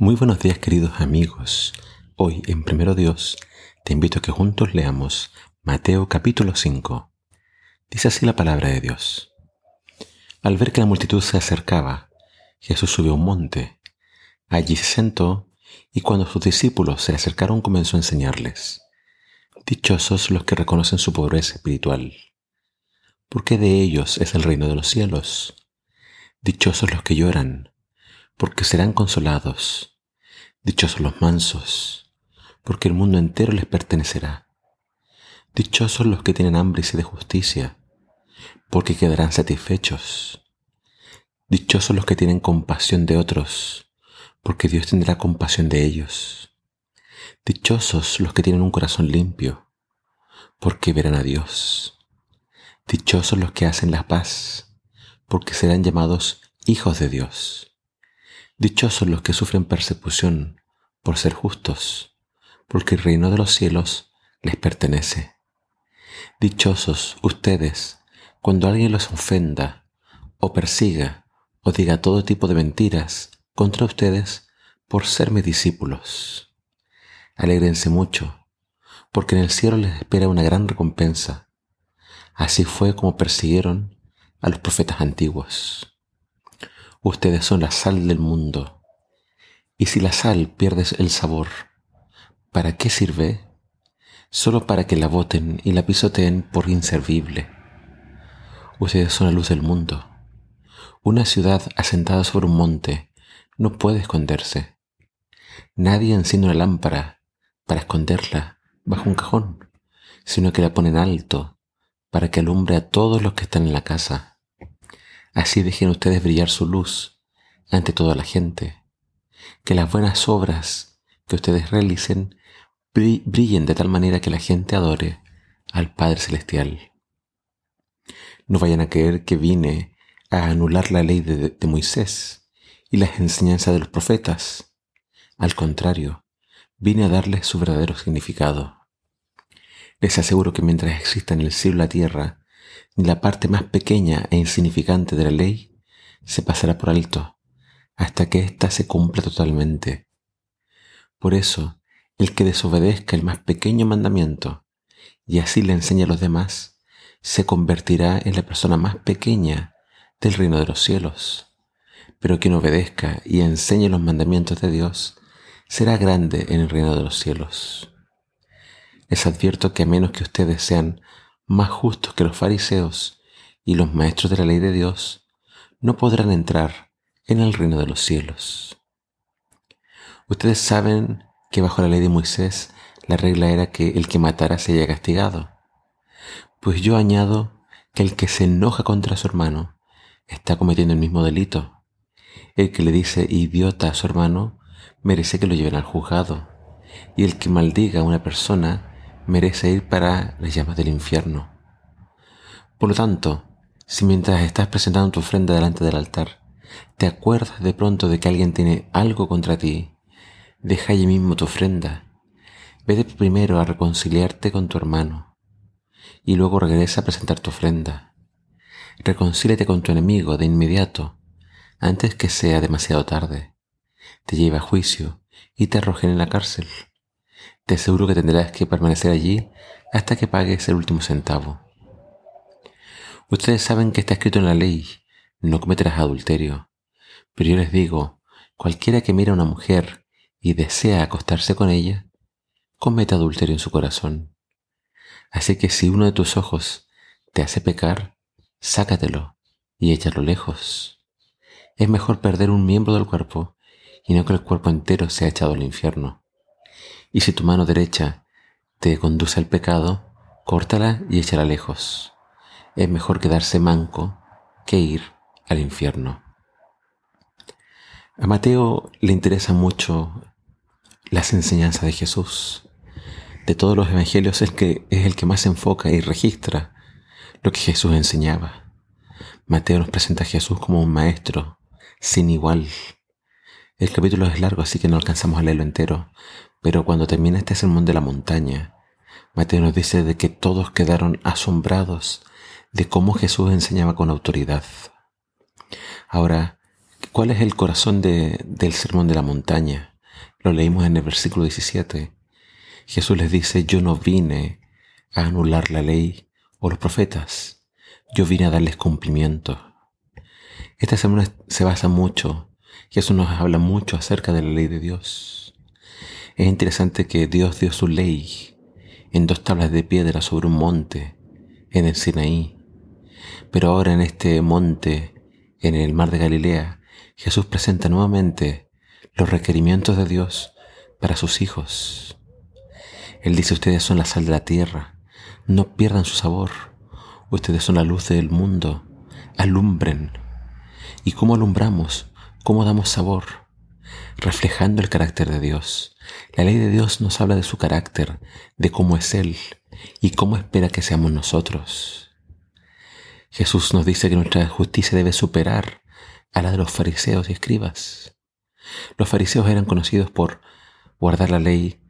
Muy buenos días queridos amigos. Hoy en Primero Dios te invito a que juntos leamos Mateo capítulo 5. Dice así la palabra de Dios. Al ver que la multitud se acercaba, Jesús subió a un monte. Allí se sentó y cuando sus discípulos se le acercaron comenzó a enseñarles. Dichosos los que reconocen su pobreza espiritual, porque de ellos es el reino de los cielos. Dichosos los que lloran, porque serán consolados. Dichosos los mansos, porque el mundo entero les pertenecerá. Dichosos los que tienen hambre y sed de justicia, porque quedarán satisfechos. Dichosos los que tienen compasión de otros, porque Dios tendrá compasión de ellos. Dichosos los que tienen un corazón limpio, porque verán a Dios. Dichosos los que hacen la paz, porque serán llamados hijos de Dios. Dichosos los que sufren persecución por ser justos, porque el reino de los cielos les pertenece. Dichosos ustedes cuando alguien los ofenda o persiga o diga todo tipo de mentiras contra ustedes por ser mis discípulos. Alégrense mucho, porque en el cielo les espera una gran recompensa. Así fue como persiguieron a los profetas antiguos. Ustedes son la sal del mundo. Y si la sal pierde el sabor, ¿para qué sirve? Solo para que la boten y la pisoteen por inservible. Ustedes son la luz del mundo. Una ciudad asentada sobre un monte no puede esconderse. Nadie enciende una lámpara para esconderla bajo un cajón, sino que la pone en alto para que alumbre a todos los que están en la casa. Así dejen ustedes brillar su luz ante toda la gente. Que las buenas obras que ustedes realicen brillen de tal manera que la gente adore al Padre Celestial. No vayan a creer que vine a anular la ley de, Moisés y las enseñanzas de los profetas. Al contrario, vine a darles su verdadero significado. Les aseguro que mientras exista en el cielo y la tierra, ni la parte más pequeña e insignificante de la ley se pasará por alto hasta que ésta se cumpla totalmente. Por eso, el que desobedezca el más pequeño mandamiento y así le enseña a los demás, se convertirá en la persona más pequeña del reino de los cielos. Pero quien obedezca y enseñe los mandamientos de Dios, será grande en el reino de los cielos. Les advierto que a menos que ustedes sean más justos que los fariseos y los maestros de la ley de Dios, no podrán entrar en el reino de los cielos. Ustedes saben que bajo la ley de Moisés la regla era que el que matara haya castigado. Pues yo añado que el que se enoja contra su hermano está cometiendo el mismo delito. El que le dice idiota a su hermano merece que lo lleven al juzgado. Y el que maldiga a una persona merece ir para las llamas del infierno. Por lo tanto, si mientras estás presentando tu ofrenda delante del altar, te acuerdas de pronto de que alguien tiene algo contra ti, deja allí mismo tu ofrenda. Vete primero a reconciliarte con tu hermano y luego regresa a presentar tu ofrenda. Reconcíliate con tu enemigo de inmediato, antes que sea demasiado tarde. Te lleve a juicio y te arrojen en la cárcel te aseguro que tendrás que permanecer allí hasta que pagues el último centavo. Ustedes saben que está escrito en la ley, no cometerás adulterio. Pero yo les digo, cualquiera que mira a una mujer y desea acostarse con ella, comete adulterio en su corazón. Así que si uno de tus ojos te hace pecar, sácatelo y échalo lejos. Es mejor perder un miembro del cuerpo y no que el cuerpo entero sea echado al infierno. Y si tu mano derecha te conduce al pecado, córtala y échala lejos. Es mejor quedarse manco que ir al infierno. A Mateo le interesa mucho las enseñanzas de Jesús. De todos los evangelios es, que, es el que más enfoca y registra lo que Jesús enseñaba. Mateo nos presenta a Jesús como un maestro sin igual. El capítulo es largo, así que no alcanzamos a leerlo entero, pero cuando termina este sermón de la montaña, Mateo nos dice de que todos quedaron asombrados de cómo Jesús enseñaba con autoridad. Ahora, ¿Cuál es el corazón del sermón de la montaña? Lo leímos en el versículo 17. Jesús les dice, yo no vine a anular la ley o los profetas, yo vine a darles cumplimiento. Esta semana se basa mucho, Jesús nos habla mucho acerca de la ley de Dios. Es interesante que Dios dio su ley en dos tablas de piedra sobre un monte, en el Sinaí. Pero ahora en este monte, en el mar de Galilea, Jesús presenta nuevamente los requerimientos de Dios para sus hijos. Él dice, ustedes son la sal de la tierra, no pierdan su sabor, ustedes son la luz del mundo, alumbren. ¿Y cómo alumbramos? ¿Cómo damos sabor? Reflejando el carácter de Dios. La ley de Dios nos habla de su carácter, de cómo es Él y cómo espera que seamos nosotros. Jesús nos dice que nuestra justicia debe superar a la de los fariseos y escribas. Los fariseos eran conocidos por guardar la ley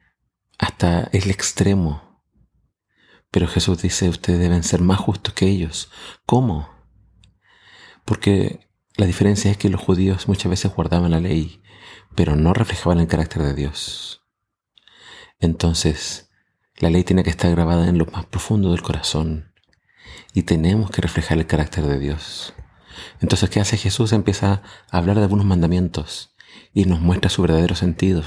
hasta el extremo. Pero Jesús dice, ustedes deben ser más justos que ellos. ¿Cómo? Porque la diferencia es que los judíos muchas veces guardaban la ley, pero no reflejaban el carácter de Dios. Entonces, la ley tiene que estar grabada en lo más profundo del corazón y tenemos que reflejar el carácter de Dios. Entonces, ¿qué hace Jesús? Empieza a hablar de algunos mandamientos y nos muestra su verdadero sentido.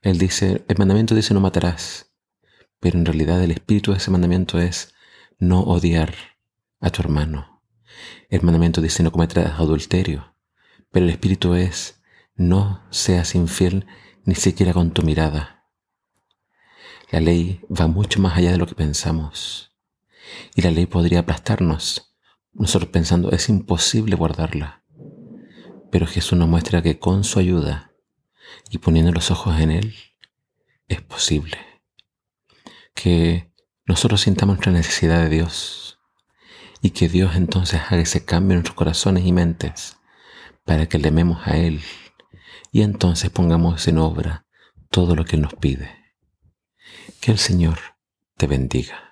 Él dice, el mandamiento dice no matarás, pero en realidad el espíritu de ese mandamiento es no odiar a tu hermano. El mandamiento dice no cometerás adulterio, pero el espíritu es no seas infiel ni siquiera con tu mirada. La ley va mucho más allá de lo que pensamos. Y la ley podría aplastarnos, nosotros pensando es imposible guardarla. Pero Jesús nos muestra que con su ayuda y poniendo los ojos en Él, es posible. Que nosotros sintamos nuestra necesidad de Dios y que Dios entonces haga ese cambio en nuestros corazones y mentes para que le amemos a Él y entonces pongamos en obra todo lo que Él nos pide. Que el Señor te bendiga.